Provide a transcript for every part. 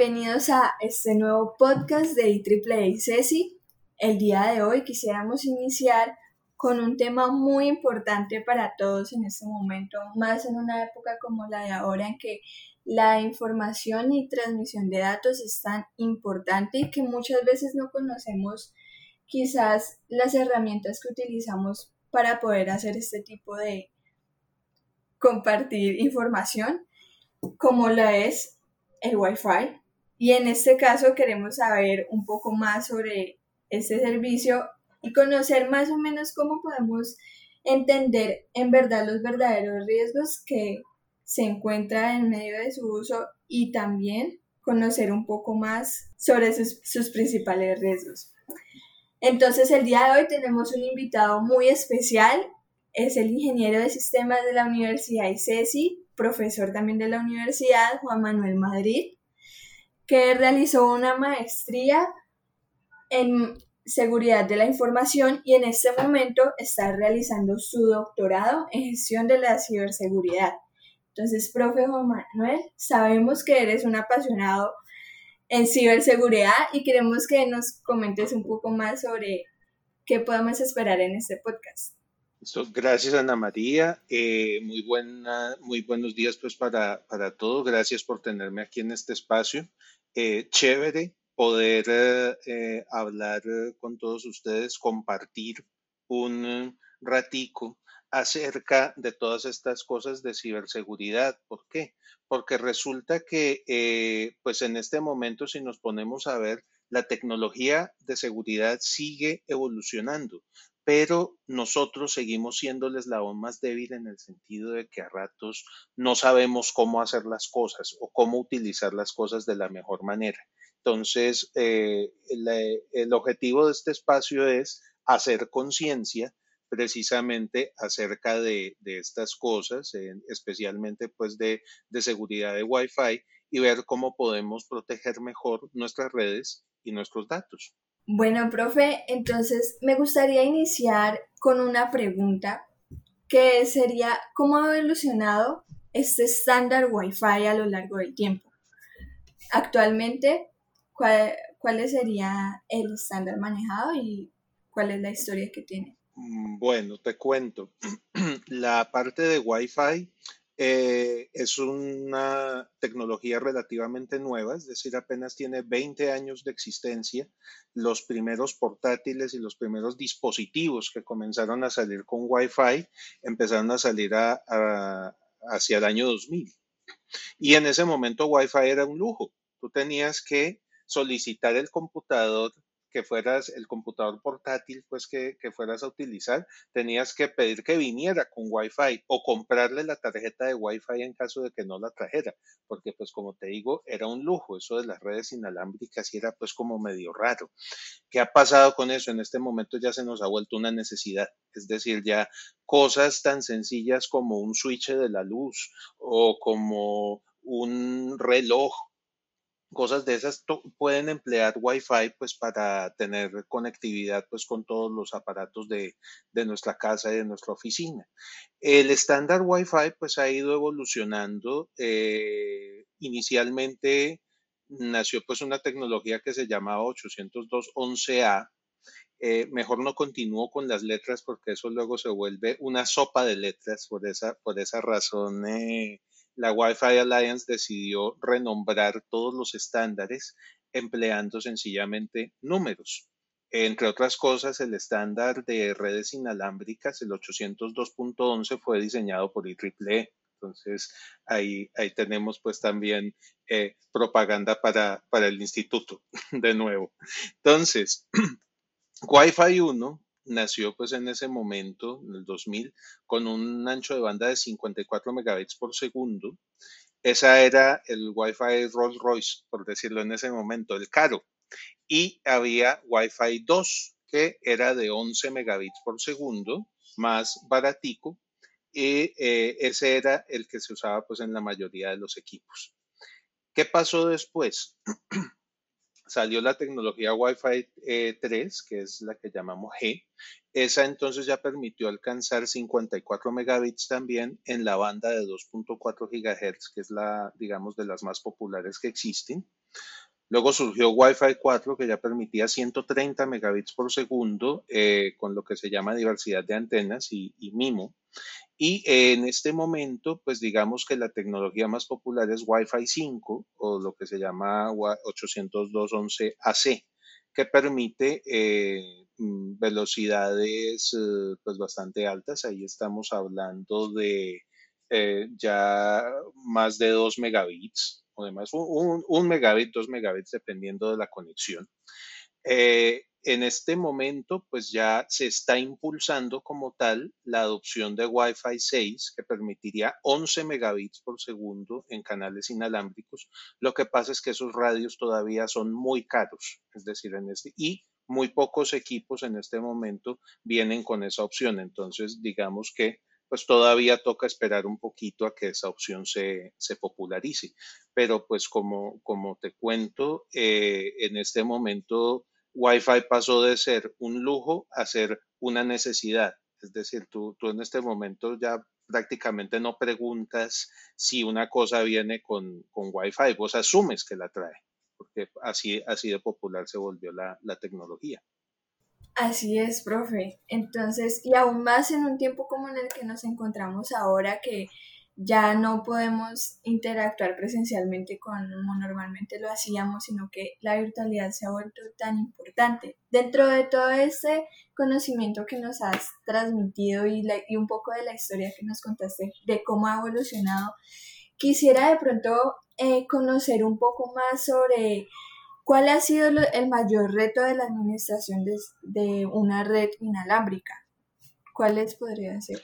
Bienvenidos a este nuevo podcast de IEEE Ceci. El día de hoy quisiéramos iniciar con un tema muy importante para todos en este momento, más en una época como la de ahora en que la información y transmisión de datos es tan importante y que muchas veces no conocemos quizás las herramientas que utilizamos para poder hacer este tipo de compartir información, como la es el Wi-Fi. Y en este caso queremos saber un poco más sobre este servicio y conocer más o menos cómo podemos entender en verdad los verdaderos riesgos que se encuentran en medio de su uso y también conocer un poco más sobre sus, sus principales riesgos. Entonces el día de hoy tenemos un invitado muy especial, es el ingeniero de sistemas de la Universidad ICESI, profesor también de la universidad, Juan Manuel Madrid que realizó una maestría en seguridad de la información y en este momento está realizando su doctorado en gestión de la ciberseguridad. Entonces, profe Juan Manuel, sabemos que eres un apasionado en ciberseguridad y queremos que nos comentes un poco más sobre qué podemos esperar en este podcast. Gracias Ana María, eh, muy, buena, muy buenos días pues para, para todos, gracias por tenerme aquí en este espacio. Eh, chévere poder eh, eh, hablar con todos ustedes, compartir un ratico acerca de todas estas cosas de ciberseguridad. ¿Por qué? Porque resulta que, pues en este momento, si nos ponemos a ver, la tecnología de seguridad sigue evolucionando pero nosotros seguimos siendo el eslabón más débil en el sentido de que a ratos no sabemos cómo hacer las cosas o cómo utilizar las cosas de la mejor manera. Entonces, eh, el, objetivo de este espacio es hacer conciencia precisamente acerca de, estas cosas, especialmente pues de, de seguridad de Wi-Fi y ver cómo podemos proteger mejor nuestras redes y nuestros datos. Bueno, profe, entonces me gustaría iniciar con una pregunta que sería, ¿cómo ha evolucionado este estándar Wi-Fi a lo largo del tiempo? Actualmente, ¿cuál, ¿cuál sería el estándar manejado y cuál es la historia que tiene? Mm, bueno, te cuento. La parte de Wi-Fi eh, es una tecnología relativamente nueva, es decir, apenas tiene 20 años de existencia. Los primeros portátiles y los primeros dispositivos que comenzaron a salir con Wi-Fi empezaron a salir hacia el año 2000. Y en ese momento Wi-Fi era un lujo. Tú tenías que solicitar el computador que fueras el computador portátil, pues que, fueras a utilizar, tenías que pedir que viniera con Wi-Fi o comprarle la tarjeta de Wi-Fi en caso de que no la trajera, porque pues como te digo, era un lujo, eso de las redes inalámbricas y era pues como medio raro. ¿Qué ha pasado con eso? En este momento ya se nos ha vuelto una necesidad, es decir, ya cosas tan sencillas como un switch de la luz o como un reloj cosas de esas pueden emplear Wi-Fi pues para tener conectividad pues con todos los aparatos de, nuestra casa y de nuestra oficina. El estándar Wi-Fi pues ha ido evolucionando. Eh, inicialmente nació pues una tecnología que se llamaba 802.11a. Eh, mejor no continúo con las letras porque eso luego se vuelve una sopa de letras. Por esa, por esa razón eh, la Wi-Fi Alliance decidió renombrar todos los estándares empleando sencillamente números. Entre otras cosas, el estándar de redes inalámbricas, el 802.11, fue diseñado por IEEE. Entonces, ahí, ahí tenemos pues también eh, propaganda para, para el instituto, de nuevo. Entonces, Wi-Fi 1 nació pues en ese momento, en el 2000, con un ancho de banda de 54 megabits por segundo. Esa era el Wi-Fi Rolls Royce, por decirlo en ese momento, el caro. Y había Wi-Fi 2, que era de 11 megabits por segundo, más baratico, y eh, ese era el que se usaba pues en la mayoría de los equipos. ¿Qué pasó después? Salió la tecnología Wi-Fi 3, eh, que es la que llamamos G. Esa entonces ya permitió alcanzar 54 megabits también en la banda de 2.4 gigahertz, que es la, digamos, de las más populares que existen. Luego surgió Wi-Fi 4 que ya permitía 130 megabits por segundo eh, con lo que se llama diversidad de antenas y, MIMO. Y en este momento, pues digamos que la tecnología más popular es Wi-Fi 5 o lo que se llama 802.11ac, que permite eh, mm, velocidades eh, pues bastante altas. Ahí estamos hablando de ya más de 2 megabits demás, un, megabit, dos megabits, dependiendo de la conexión. Eh, en este momento, pues ya se está impulsando como tal la adopción de Wi-Fi 6, que permitiría 11 megabits por segundo en canales inalámbricos. Lo que pasa es que esos radios todavía son muy caros, es decir, en este, y muy pocos equipos en este momento vienen con esa opción. Entonces, digamos que pues todavía toca esperar un poquito a que esa opción se, popularice. Pero pues como, como te cuento, eh, en este momento Wi-Fi pasó de ser un lujo a ser una necesidad. Es decir, tú, tú en este momento ya prácticamente no preguntas si una cosa viene con, con Wi-Fi, vos asumes que la trae, porque así, así de popular se volvió la, la tecnología. Así es, profe. Entonces, y aún más en un tiempo como en el que nos encontramos ahora, que ya no podemos interactuar presencialmente como normalmente lo hacíamos, sino que la virtualidad se ha vuelto tan importante. Dentro de todo ese conocimiento que nos has transmitido y, un poco de la historia que nos contaste de cómo ha evolucionado, quisiera de pronto eh, conocer un poco más sobre ¿Cuál ha sido el mayor reto de la administración de, una red inalámbrica? ¿Cuáles podrían ser?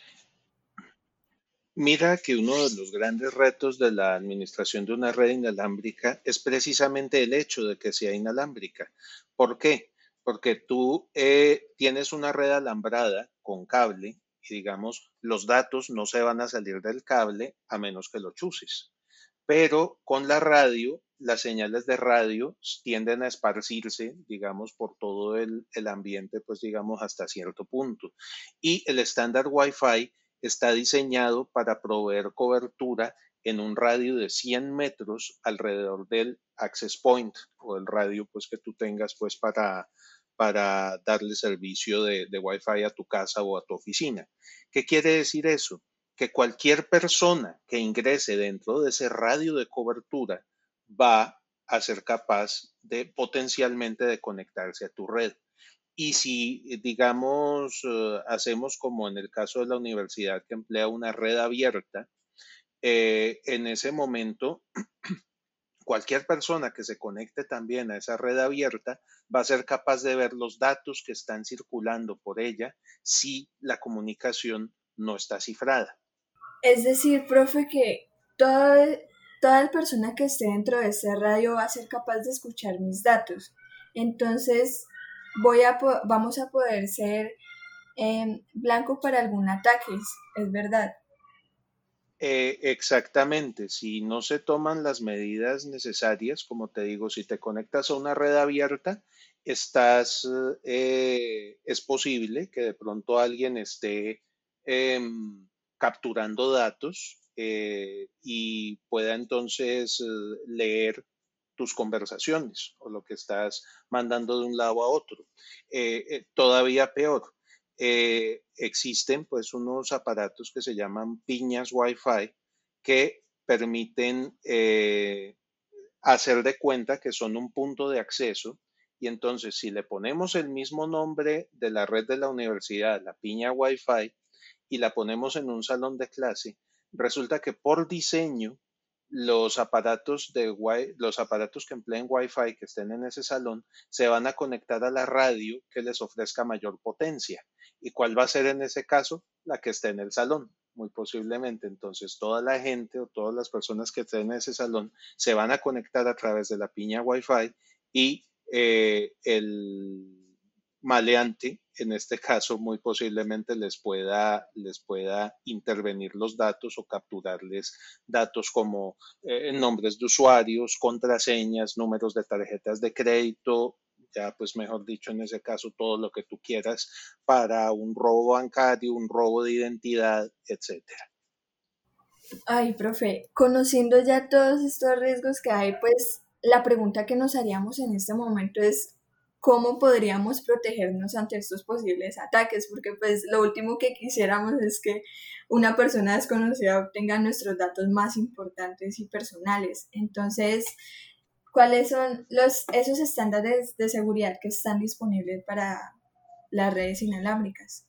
Mira que uno de los grandes retos de la administración de una red inalámbrica es precisamente el hecho de que sea inalámbrica. ¿Por qué? Porque tú eh, tienes una red alambrada con cable y digamos los datos no se van a salir del cable a menos que lo chuses. Pero con la radio las señales de radio tienden a esparcirse, digamos, por todo el, ambiente, pues digamos, hasta cierto punto. Y el estándar Wi-Fi está diseñado para proveer cobertura en un radio de 100 metros alrededor del access point o el radio pues que tú tengas pues para, para darle servicio de, de Wi-Fi a tu casa o a tu oficina. ¿Qué quiere decir eso? Que cualquier persona que ingrese dentro de ese radio de cobertura va a ser capaz de potencialmente de conectarse a tu red. Y si, digamos, eh, hacemos como en el caso de la universidad que emplea una red abierta, eh, en ese momento, cualquier persona que se conecte también a esa red abierta va a ser capaz de ver los datos que están circulando por ella si la comunicación no está cifrada. Es decir, profe, que todo, toda persona que esté dentro de ese radio va a ser capaz de escuchar mis datos. Entonces, voy a vamos a poder ser em, blanco para algún ataque, es verdad. Eh, exactamente, si no se toman las medidas necesarias, como te digo, si te conectas a una red abierta, estás, eh, es posible que de pronto alguien esté em, capturando datos eh, y pueda entonces leer tus conversaciones o lo que estás mandando de un lado a otro. Eh, todavía peor, existen pues unos aparatos que se llaman piñas Wi-Fi que permiten hacer de cuenta que son un punto de acceso y entonces si le ponemos el mismo nombre de la red de la universidad, la piña Wi-Fi, y la ponemos en un salón de clase, resulta que por diseño los aparatos de los aparatos que empleen Wi-Fi que estén en ese salón se van a conectar a la radio que les ofrezca mayor potencia. ¿Y cuál va a ser en ese caso? La que esté en el salón, muy posiblemente. Entonces, toda la gente o todas las personas que estén en ese salón se van a conectar a través de la piña Wi-Fi y eh, el maleante, en este caso muy posiblemente les pueda, les pueda intervenir los datos o capturarles datos como eh, nombres de usuarios, contraseñas, números de tarjetas de crédito, ya pues mejor dicho en ese caso todo lo que tú quieras para un robo bancario, un robo de identidad, etcétera. Ay, profe, conociendo ya todos estos riesgos que hay, pues la pregunta que nos haríamos en este momento es cómo podríamos protegernos ante estos posibles ataques, porque pues lo último que quisiéramos es que una persona desconocida obtenga nuestros datos más importantes y personales. Entonces, ¿cuáles son los, esos estándares de seguridad que están disponibles para las redes inalámbricas?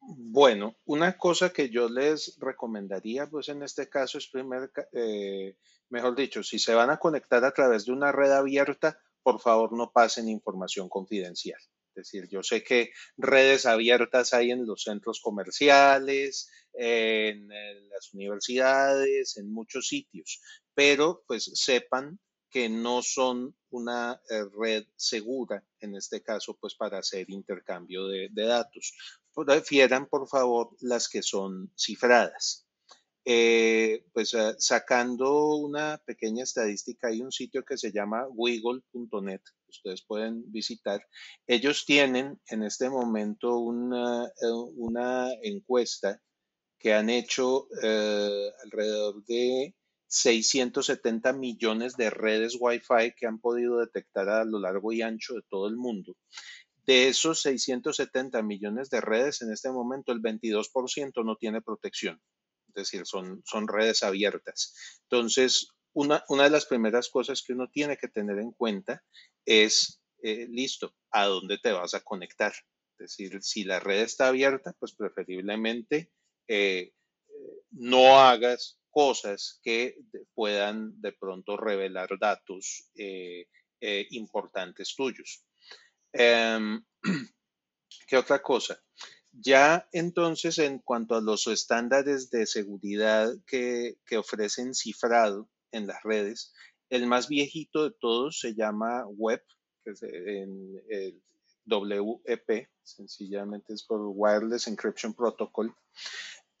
Bueno, una cosa que yo les recomendaría, pues en este caso es primer, eh, mejor dicho, si se van a conectar a través de una red abierta, por favor no pasen información confidencial. Es decir, yo sé que redes abiertas hay en los centros comerciales, en, las universidades, en muchos sitios, pero pues sepan que no son una eh, red segura, en este caso, pues para hacer intercambio de datos. Prefieran, por favor, las que son cifradas. Eh, pues ah, sacando una pequeña estadística, hay un sitio que se llama wiggle.net, ustedes pueden visitar. Ellos tienen en este momento una, eh, encuesta que han hecho eh, alrededor de 670 millones de redes Wi-Fi que han podido detectar a lo largo y ancho de todo el mundo. De esos 670 millones de redes, en este momento el 22% no tiene protección decir, son, son redes abiertas. Entonces, una, una, de las primeras cosas que uno tiene que tener en cuenta es, eh, listo, ¿a dónde te vas a conectar? Es decir, si la red está abierta, pues preferiblemente eh, no hagas cosas que puedan de pronto revelar datos eh, importantes tuyos. Em, ¿Qué otra cosa? Ya entonces, en cuanto a los estándares de seguridad que, ofrecen cifrado en las redes, el más viejito de todos se llama WEP, que es en el WEP, sencillamente es por Wireless Encryption Protocol.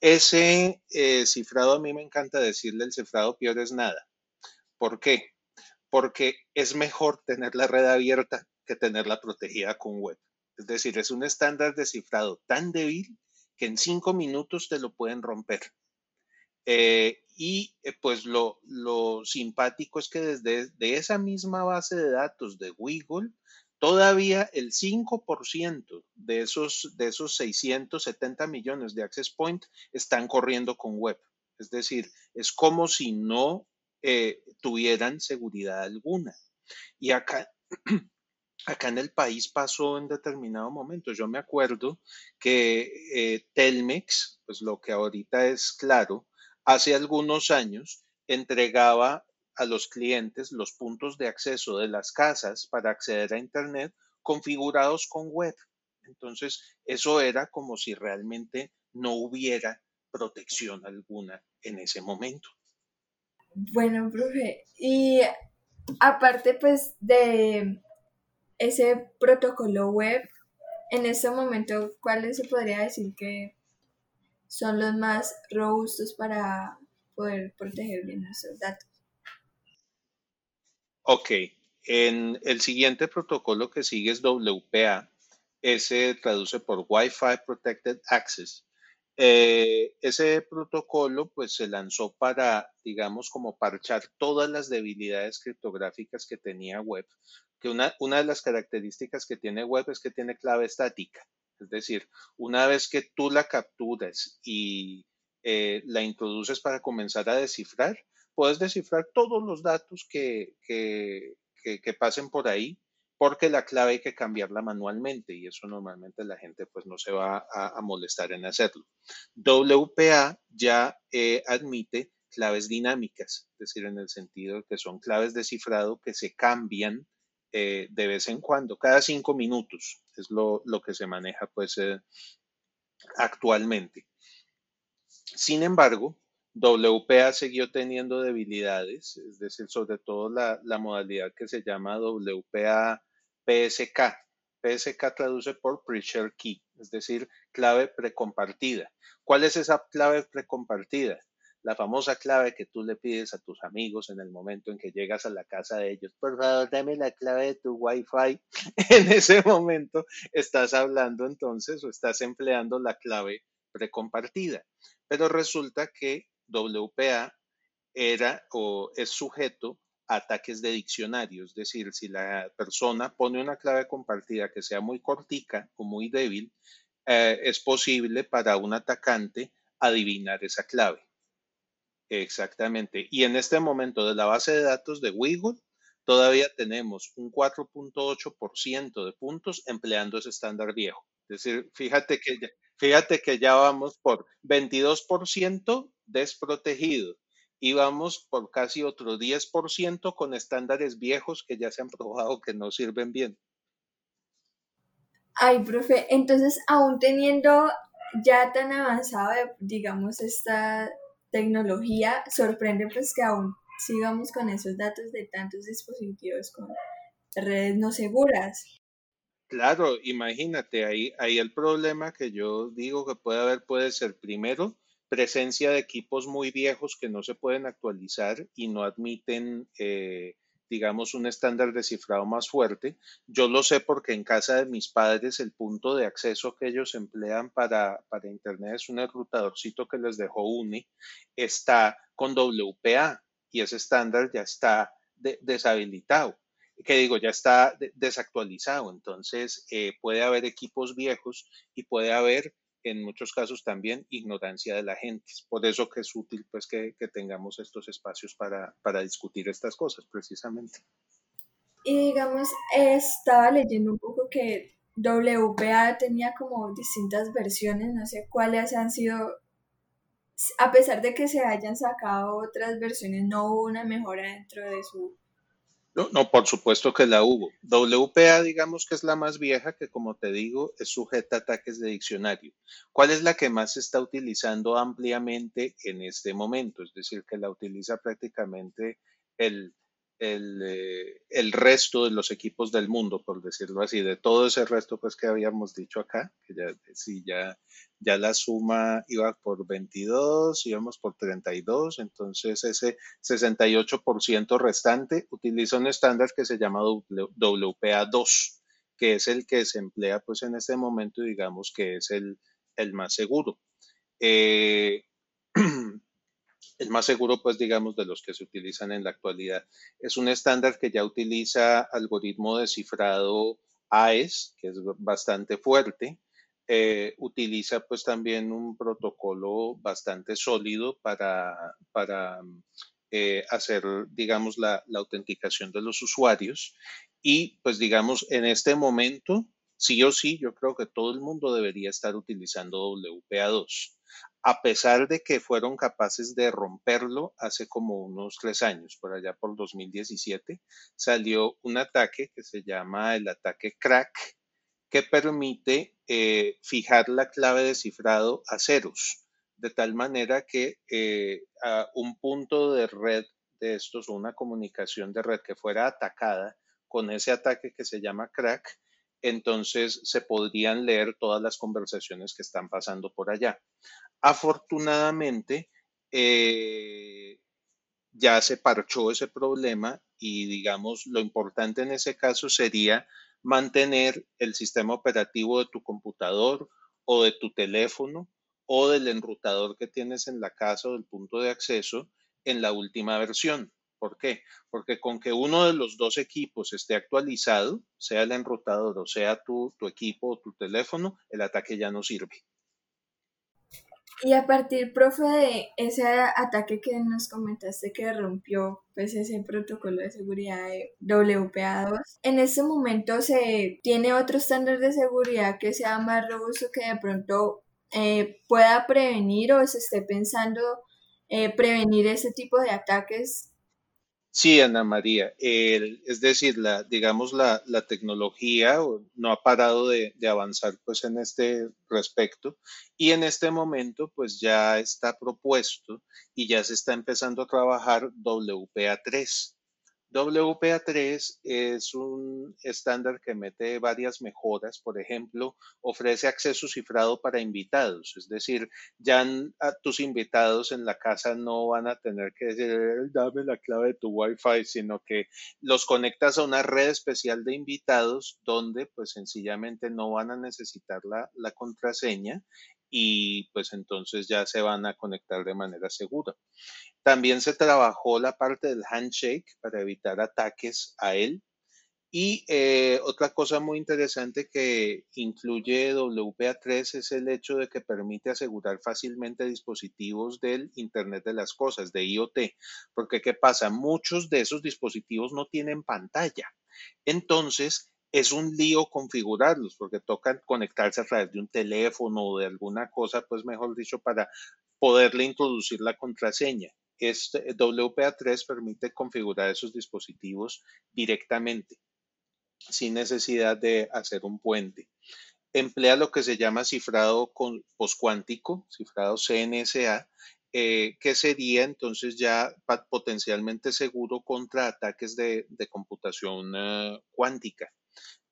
Ese eh, cifrado a mí me encanta decirle el cifrado peor es nada. ¿Por qué? Porque es mejor tener la red abierta que tenerla protegida con web. Es decir, es un estándar de cifrado tan débil que en cinco minutos te lo pueden romper. Eh, y eh, pues lo, simpático es que desde de esa misma base de datos de Wiggle, todavía el 5% de esos, de esos 670 millones de access point están corriendo con web. Es decir, es como si no eh, tuvieran seguridad alguna. Y acá acá en el país pasó en determinado momento. Yo me acuerdo que eh, Telmex, pues lo que ahorita es claro, hace algunos años entregaba a los clientes los puntos de acceso de las casas para acceder a Internet configurados con web. Entonces, eso era como si realmente no hubiera protección alguna en ese momento. Bueno, profe, y aparte pues de ese protocolo web, en este momento, ¿cuáles se podría decir que son los más robustos para poder proteger bien nuestros datos? Ok, en el siguiente protocolo que sigue es WPA. Ese traduce por Wi-Fi Protected Access. Eh, ese protocolo pues se lanzó para, digamos, como parchar todas las debilidades criptográficas que tenía web, que una, una de las características que tiene web es que tiene clave estática. Es decir, una vez que tú la capturas y eh, la introduces para comenzar a descifrar, puedes descifrar todos los datos que, que, que pasen por ahí porque la clave hay que cambiarla manualmente y eso normalmente la gente pues no se va a, molestar en hacerlo. WPA ya eh, admite claves dinámicas, es decir, en el sentido que son claves de cifrado que se cambian eh, de vez en cuando, cada cinco minutos es lo, que se maneja pues eh, actualmente. Sin embargo, WPA siguió teniendo debilidades, es decir, sobre todo la, la modalidad que se llama WPA PSK. PSK traduce por Pre-Share Key, es decir, clave precompartida. ¿Cuál es esa clave precompartida? La famosa clave que tú le pides a tus amigos en el momento en que llegas a la casa de ellos. Por favor, dame la clave de tu Wi-Fi. En ese momento estás hablando entonces o estás empleando la clave precompartida. Pero resulta que WPA era o es sujeto ataques de diccionario. Es decir, si la persona pone una clave compartida que sea muy cortica o muy débil, eh, es posible para un atacante adivinar esa clave. Exactamente. Y en este momento de la base de datos de Wiggle, todavía tenemos un 4.8% de puntos empleando ese estándar viejo. Es decir, fíjate que, fíjate que ya vamos por 22% desprotegido y vamos por casi otro 10% con estándares viejos que ya se han probado que no sirven bien. Ay, profe, entonces aún teniendo ya tan avanzado, digamos, esta tecnología, sorprende pues que aún sigamos con esos datos de tantos dispositivos con redes no seguras. Claro, imagínate, ahí, ahí el problema que yo digo que puede haber puede ser primero presencia de equipos muy viejos que no se pueden actualizar y no admiten, eh, digamos, un estándar de cifrado más fuerte. Yo lo sé porque en casa de mis padres el punto de acceso que ellos emplean para, para Internet es un enrutadorcito que les dejó UNI, está con WPA y ese estándar ya está deshabilitado que digo, ya está desactualizado. Entonces, eh, puede haber equipos viejos y puede haber, en muchos casos también, ignorancia de la gente. Por eso que es útil, pues, que, tengamos estos espacios para, para, discutir estas cosas, precisamente. Y digamos, estaba leyendo un poco que WPA tenía como distintas versiones, no sé cuáles han sido a pesar de que se hayan sacado otras versiones, no hubo una mejora dentro de su no, por supuesto que la hubo. WPA, digamos que es la más vieja, que como te digo, es sujeta a ataques de diccionario. ¿Cuál es la que más se está utilizando ampliamente en este momento? Es decir, que la utiliza prácticamente el eh, el, resto de los equipos del mundo, por decirlo así, de todo ese resto pues que habíamos dicho acá, que ya, sí, ya, ya la suma iba por 22, íbamos por 32, entonces ese 68% restante utiliza un estándar que se llama WPA2, que es el que se emplea pues en este momento, digamos que es el, el más seguro. Eh, el más seguro, pues digamos, de los que se utilizan en la actualidad. Es un estándar que ya utiliza algoritmo de cifrado AES, que es bastante fuerte. Eh, utiliza pues también un protocolo bastante sólido para, para eh, hacer, digamos, la, la autenticación de los usuarios. Y pues digamos, en este momento, sí o sí, yo creo que todo el mundo debería estar utilizando WPA2 a pesar de que fueron capaces de romperlo hace como unos tres años, por allá por 2017, salió un ataque que se llama el ataque crack, que permite eh, fijar la clave de cifrado a ceros, de tal manera que eh, a un punto de red de estos o una comunicación de red que fuera atacada con ese ataque que se llama crack, entonces se podrían leer todas las conversaciones que están pasando por allá. Afortunadamente, eh, ya se parchó ese problema y digamos lo importante en ese caso sería mantener el sistema operativo de tu computador o de tu teléfono o del enrutador que tienes en la casa o del punto de acceso en la última versión. ¿Por qué? Porque con que uno de los dos equipos esté actualizado, sea el enrutador o sea tu, tu equipo o tu teléfono, el ataque ya no sirve. Y a partir, profe, de ese ataque que nos comentaste que rompió pues ese protocolo de seguridad de WPA2, en ese momento se tiene otro estándar de seguridad que sea más robusto que de pronto eh, pueda prevenir o se esté pensando eh, prevenir ese tipo de ataques Sí, Ana María, es decir, la, digamos, la, tecnología no ha parado de, avanzar pues en este respecto y en este momento pues ya está propuesto y ya se está empezando a trabajar WPA3. WPA3 es un estándar que mete varias mejoras. Por ejemplo, ofrece acceso cifrado para invitados. Es decir, ya tus invitados en la casa no van a tener que decir, dame la clave de tu Wi-Fi, sino que los conectas a una red especial de invitados donde pues sencillamente no van a necesitar la, contraseña y pues entonces ya se van a conectar de manera segura. También se trabajó la parte del handshake para evitar ataques a él. Y eh, otra cosa muy interesante que incluye WPA3 es el hecho de que permite asegurar fácilmente dispositivos del Internet de las Cosas, de IoT. Porque ¿qué pasa? Muchos de esos dispositivos no tienen pantalla. Entonces, es un lío configurarlos porque toca conectarse a través de un teléfono o de alguna cosa, pues mejor dicho, para poderle introducir la contraseña. Este WPA3 permite configurar esos dispositivos directamente sin necesidad de hacer un puente. Emplea lo que se llama cifrado poscuántico, cifrado CNSA, eh, que sería entonces ya potencialmente seguro contra ataques de, computación eh, cuántica.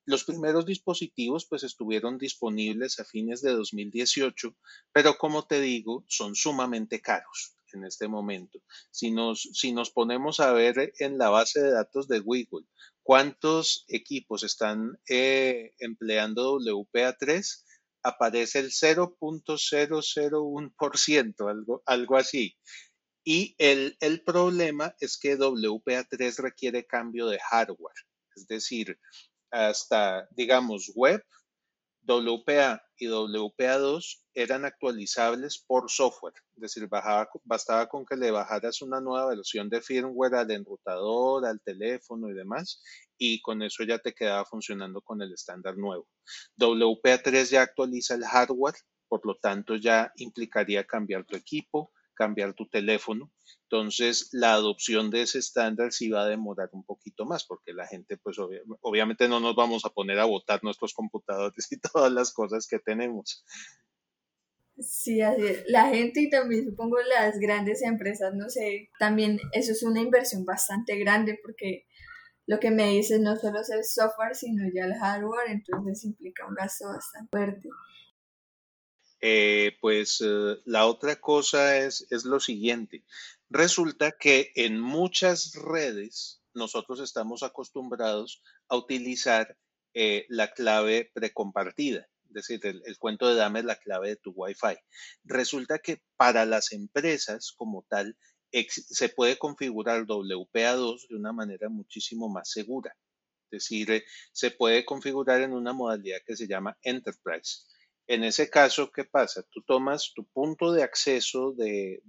Los primeros dispositivos pues estuvieron disponibles a fines de 2018, pero como te digo, son sumamente caros en este momento. Si nos, si nos ponemos a ver en la base de datos de Google cuántos equipos están eh, empleando WPA3, aparece el 0.001%, algo, algo así. Y el, el problema es que WPA3 requiere cambio de hardware, es decir, hasta, digamos, web, WPA y WPA2 eran actualizables por software, es decir, bastaba con que le bajaras una nueva versión de firmware al enrutador, al teléfono y demás, y con eso ya te quedaba funcionando con el estándar nuevo. WPA3 ya actualiza el hardware, por lo tanto ya implicaría cambiar tu equipo, cambiar tu teléfono. Entonces, la adopción de ese estándar sí va a demorar un poquito más, porque la gente, pues obviamente no nos vamos a poner a botar nuestros computadores y todas las cosas que tenemos. Sí, así es. La gente y también supongo las grandes empresas, no sé, también eso es una inversión bastante grande porque lo que me dices no solo es el software, sino ya el hardware, entonces implica un gasto bastante fuerte. Eh, pues eh, la otra cosa es, es lo siguiente. Resulta que en muchas redes nosotros estamos acostumbrados a utilizar eh, la clave precompartida, es decir, el, cuento de dame la clave de tu Wi-Fi. Resulta que para las empresas como tal se puede configurar WPA2 de una manera muchísimo más segura. Es decir, se puede configurar en una modalidad que se llama Enterprise. En ese caso, ¿qué pasa? Tú tomas tu punto de acceso de,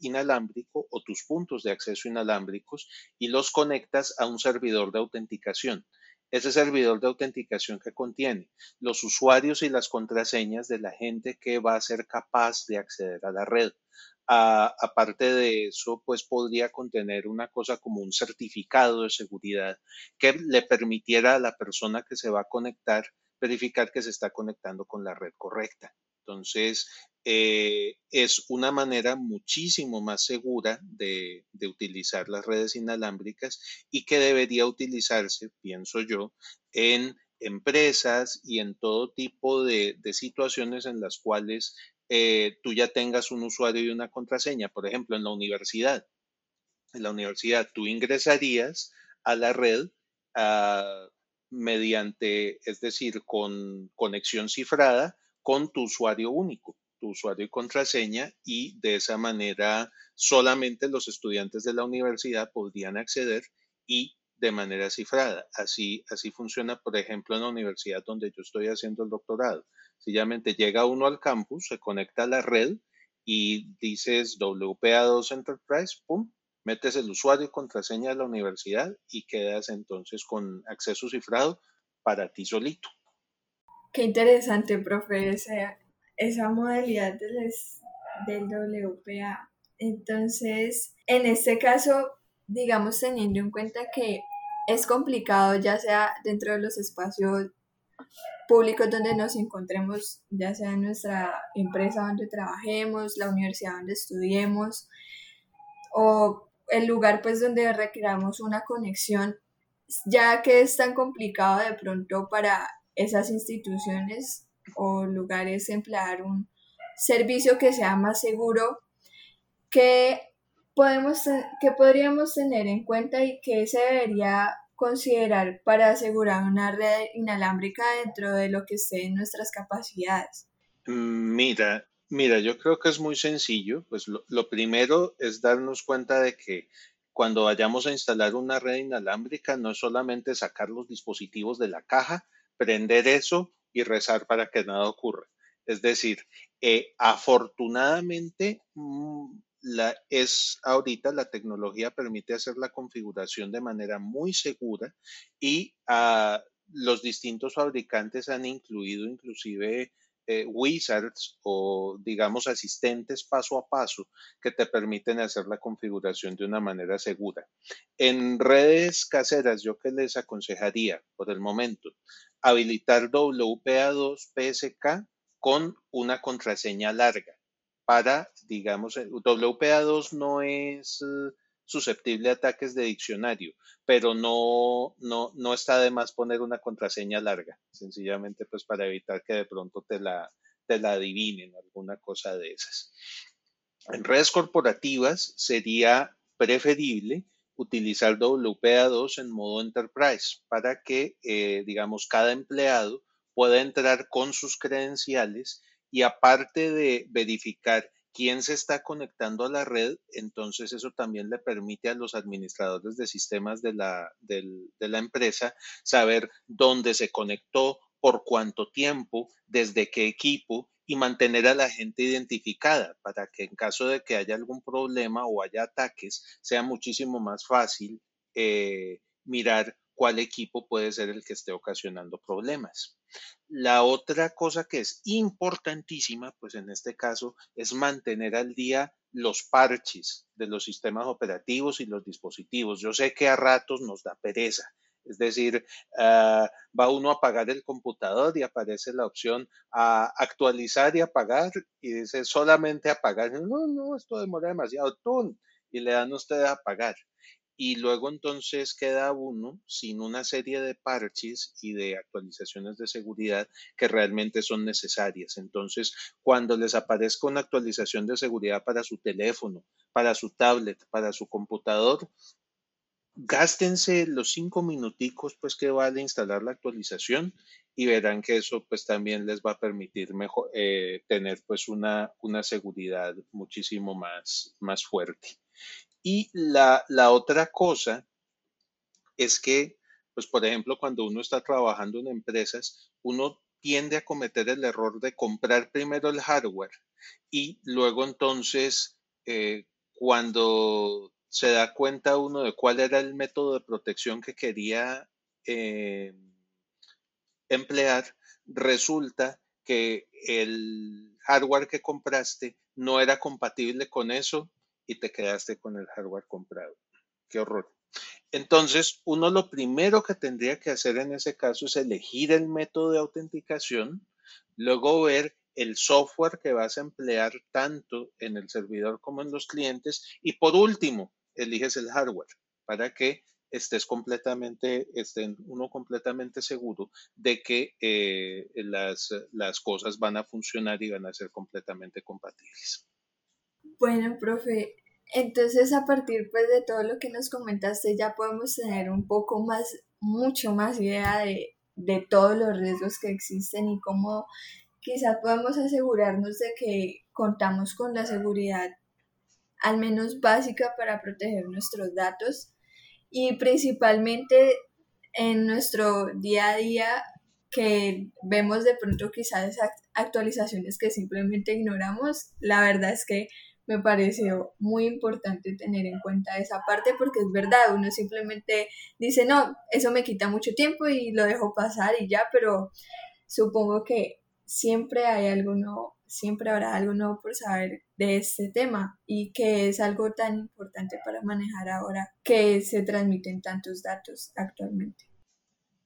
inalámbrico o tus puntos de acceso inalámbricos y los conectas a un servidor de autenticación. Ese servidor de autenticación que contiene los usuarios y las contraseñas de la gente que va a ser capaz de acceder a la red. aparte de eso, pues podría contener una cosa como un certificado de seguridad que le permitiera a la persona que se va a conectar verificar que se está conectando con la red correcta. Entonces, eh, es una manera muchísimo más segura de, utilizar las redes inalámbricas y que debería utilizarse, pienso yo, en empresas y en todo tipo de, situaciones en las cuales eh, tú ya tengas un usuario y una contraseña. Por ejemplo, en la universidad. En la universidad tú ingresarías a la red a mediante, es decir, con conexión cifrada con tu usuario único, tu usuario y contraseña, y de esa manera solamente los estudiantes de la universidad podrían acceder y de manera cifrada. Así, así funciona, por ejemplo, en la universidad donde yo estoy haciendo el doctorado. Sencillamente llega uno al campus, se conecta a la red y dices WPA2 Enterprise, ¡pum! Metes el usuario y contraseña de la universidad y quedas entonces con acceso cifrado para ti solito. Qué interesante, profe, esa, esa modalidad del, del WPA. Entonces, en este caso, digamos, teniendo en cuenta que es complicado, ya sea dentro de los espacios públicos donde nos encontremos, ya sea en nuestra empresa donde trabajemos, la universidad donde estudiemos, o el lugar pues donde requeramos una conexión, ya que es tan complicado de pronto para esas instituciones o lugares emplear un servicio que sea más seguro, que, podemos, que podríamos tener en cuenta y que se debería considerar para asegurar una red inalámbrica dentro de lo que esté en nuestras capacidades. Mira, mira, yo creo que es muy sencillo. Pues lo, primero es darnos cuenta de que cuando vayamos a instalar una red inalámbrica, no es solamente sacar los dispositivos de la caja, prender eso y rezar para que nada ocurra. Es decir, eh, afortunadamente, mm, la, es ahorita la tecnología permite hacer la configuración de manera muy segura y ah, los distintos fabricantes han incluido inclusive eh, wizards o digamos asistentes paso a paso que te permiten hacer la configuración de una manera segura. En redes caseras, yo que les aconsejaría por el momento, habilitar WPA2 PSK con una contraseña larga para, digamos, WPA2 no es eh, susceptible a ataques de diccionario, pero no, no, no está de más poner una contraseña larga, sencillamente pues para evitar que de pronto te la, te la adivinen, alguna cosa de esas. En redes corporativas sería preferible utilizar WPA2 en modo enterprise para que, eh, digamos, cada empleado pueda entrar con sus credenciales y aparte de verificar quién se está conectando a la red, entonces eso también le permite a los administradores de sistemas de la, empresa saber dónde se conectó, por cuánto tiempo, desde qué equipo y mantener a la gente identificada para que en caso de que haya algún problema o haya ataques, sea muchísimo más fácil eh, mirar cuál equipo puede ser el que esté ocasionando problemas. La otra cosa que es importantísima, pues en este caso, es mantener al día los parches de los sistemas operativos y los dispositivos. Yo sé que a ratos nos da pereza. Es decir, uh, va uno a apagar el computador y aparece la opción a actualizar y apagar y dice solamente apagar. No, no, esto demora demasiado. ¡Tun! Y le dan ustedes a apagar y luego entonces queda uno sin una serie de parches y de actualizaciones de seguridad que realmente son necesarias. Entonces, cuando les aparezca una actualización de seguridad para su teléfono, para su tablet, para su computador, gástense los cinco minuticos pues que vale instalar la actualización y verán que eso pues también les va a permitir eh, tener pues una, una seguridad muchísimo más, más fuerte. Y la, la otra cosa es que, pues por ejemplo, cuando uno está trabajando en empresas, uno tiende a cometer el error de comprar primero el hardware y luego entonces, eh, cuando se da cuenta uno de cuál era el método de protección que quería eh, emplear, resulta que el hardware que compraste no era compatible con eso y te quedaste con el hardware comprado. Qué horror. Entonces, uno lo primero que tendría que hacer en ese caso es elegir el método de autenticación, luego ver el software que vas a emplear tanto en el servidor como en los clientes y por último, eliges el hardware para que estés completamente, estén uno completamente seguro de que eh, las, las cosas van a funcionar y van a ser completamente compatibles. Bueno, profe, entonces a partir pues de todo lo que nos comentaste ya podemos tener un poco más, mucho más idea de, de todos los riesgos que existen y cómo quizás podemos asegurarnos de que contamos con la seguridad al menos básica para proteger nuestros datos. Y principalmente en nuestro día a día que vemos de pronto quizás actualizaciones que simplemente ignoramos, la verdad es que me pareció muy importante tener en cuenta esa parte porque es verdad, uno simplemente dice, no, eso me quita mucho tiempo y lo dejo pasar y ya, pero supongo que siempre hay algo nuevo, siempre habrá algo nuevo por saber de este tema y que es algo tan importante para manejar ahora que se transmiten tantos datos actualmente.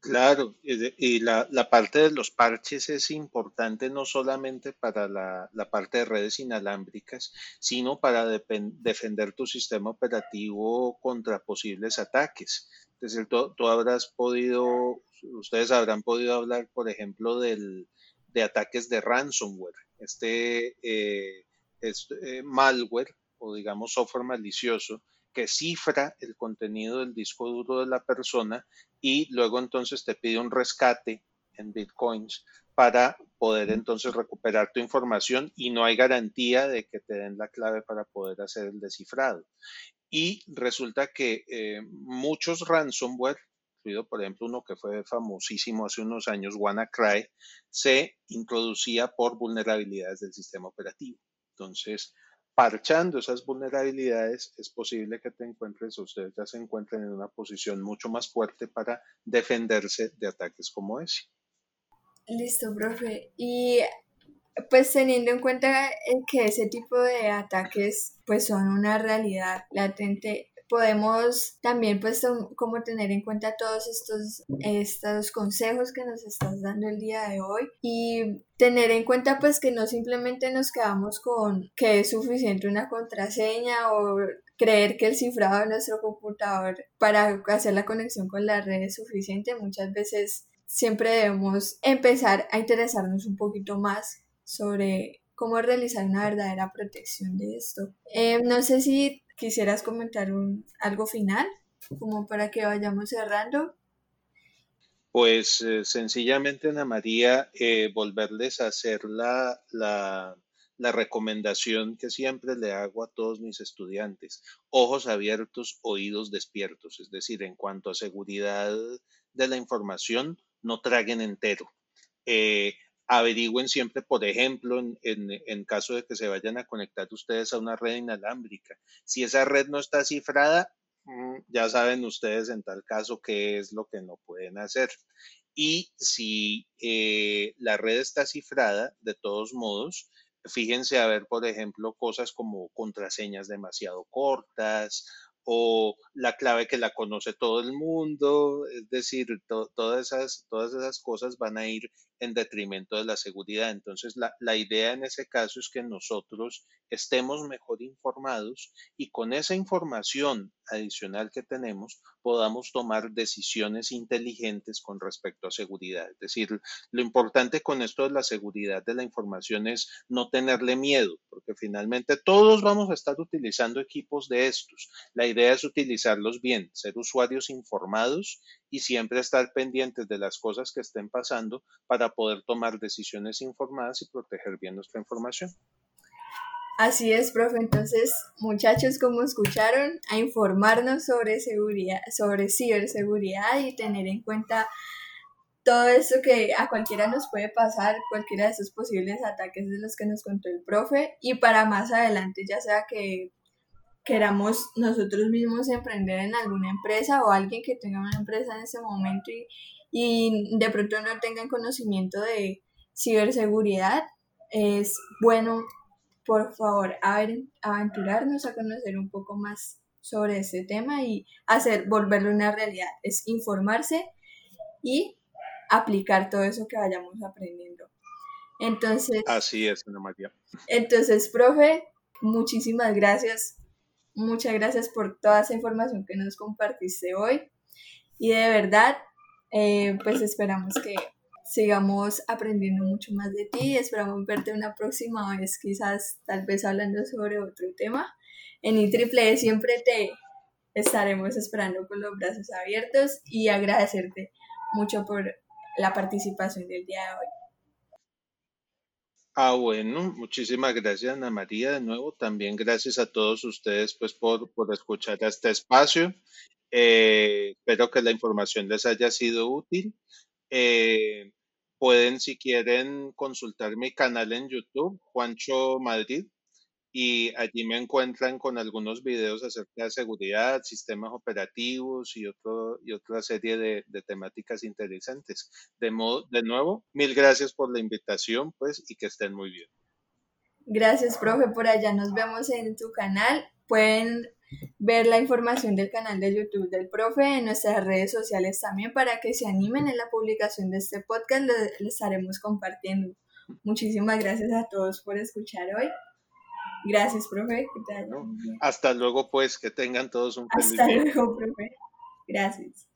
Claro, y la, parte de los parches es importante no solamente para la, parte de redes inalámbricas, sino para defender tu sistema operativo contra posibles ataques. Es decir, tú, habrás podido, ustedes habrán podido hablar, por ejemplo, del, de ataques de ransomware, este, eh, este malware o digamos software malicioso que cifra el contenido del disco duro de la persona y luego entonces te pide un rescate en bitcoins para poder entonces recuperar tu información y no hay garantía de que te den la clave para poder hacer el descifrado. Y resulta que eh, muchos ransomware, incluido por ejemplo uno que fue famosísimo hace unos años, WannaCry, se introducía por vulnerabilidades del sistema operativo. Entonces, parchando esas vulnerabilidades, es posible que te encuentres, o ustedes ya se encuentren en una posición mucho más fuerte para defenderse de ataques como ese. Listo, profe. Y pues teniendo en cuenta que ese tipo de ataques pues son una realidad latente, podemos también pues como tener en cuenta todos estos, estos consejos que nos estás dando el día de hoy y tener en cuenta pues que no simplemente nos quedamos con que es suficiente una contraseña o creer que el cifrado de nuestro computador para hacer la conexión con la red es suficiente. Muchas veces siempre debemos empezar a interesarnos un poquito más sobre cómo realizar una verdadera protección de esto. Eh, no sé si quisieras comentar un, algo final, como para que vayamos cerrando. Pues eh, sencillamente, Ana María, eh, volverles a hacer la, recomendación que siempre le hago a todos mis estudiantes. Ojos abiertos, oídos despiertos. Es decir, en cuanto a seguridad de la información, no traguen entero. Eh, averigüen siempre, por ejemplo, en, en, caso de que se vayan a conectar ustedes a una red inalámbrica. Si esa red no está cifrada, mm, ya saben ustedes en tal caso qué es lo que no pueden hacer. Y si eh, la red está cifrada, de todos modos, fíjense a ver, por ejemplo, cosas como contraseñas demasiado cortas o la clave que la conoce todo el mundo, es decir, todas, esas, todas esas cosas van a ir en detrimento de la seguridad. Entonces, la, la, idea en ese caso es que nosotros estemos mejor informados y con esa información adicional que tenemos podamos tomar decisiones inteligentes con respecto a seguridad. Es decir, lo importante con esto de la seguridad de la información es no tenerle miedo, porque finalmente todos vamos a estar utilizando equipos de estos. La idea es utilizarlos bien, ser usuarios informados y siempre estar pendientes de las cosas que estén pasando para poder tomar decisiones informadas y proteger bien nuestra información. Así es, profe. Entonces, muchachos, como escucharon, a informarnos sobre seguridad, sobre ciberseguridad y tener en cuenta todo eso que a cualquiera nos puede pasar, cualquiera de esos posibles ataques de los que nos contó el profe, y para más adelante, ya sea que queramos nosotros mismos emprender en alguna empresa o alguien que tenga una empresa en ese momento y, y de pronto no tengan conocimiento de ciberseguridad, es bueno por favor, aventurarnos a conocer un poco más sobre este tema y hacer, volverlo una realidad. Es informarse y aplicar todo eso que vayamos aprendiendo. Entonces. Así es, Ana María. Entonces, profe, muchísimas gracias. Muchas gracias por toda esa información que nos compartiste hoy. Y de verdad, eh, pues esperamos que sigamos aprendiendo mucho más de ti. Esperamos verte una próxima vez, quizás tal vez hablando sobre otro tema. En IEEE siempre te estaremos esperando con los brazos abiertos y agradecerte mucho por la participación del día de hoy. Ah, bueno, muchísimas gracias Ana María de nuevo. También gracias a todos ustedes pues por, por escuchar este espacio. Eh, espero que la información les haya sido útil. Eh, Pueden, si quieren, consultar mi canal en YouTube, Juancho Madrid, y allí me encuentran con algunos videos acerca de seguridad, sistemas operativos y, otro, y otra serie de, temáticas interesantes. De, modo, de nuevo, mil gracias por la invitación, pues, y que estén muy bien. Gracias, profe, por allá nos vemos en tu canal. Pueden ver la información del canal de YouTube del profe en nuestras redes sociales también para que se animen en la publicación de este podcast, lo, estaremos compartiendo. Muchísimas gracias a todos por escuchar hoy. Gracias, profe. hasta luego, pues, que tengan todos un feliz Hasta luego, profe. Gracias.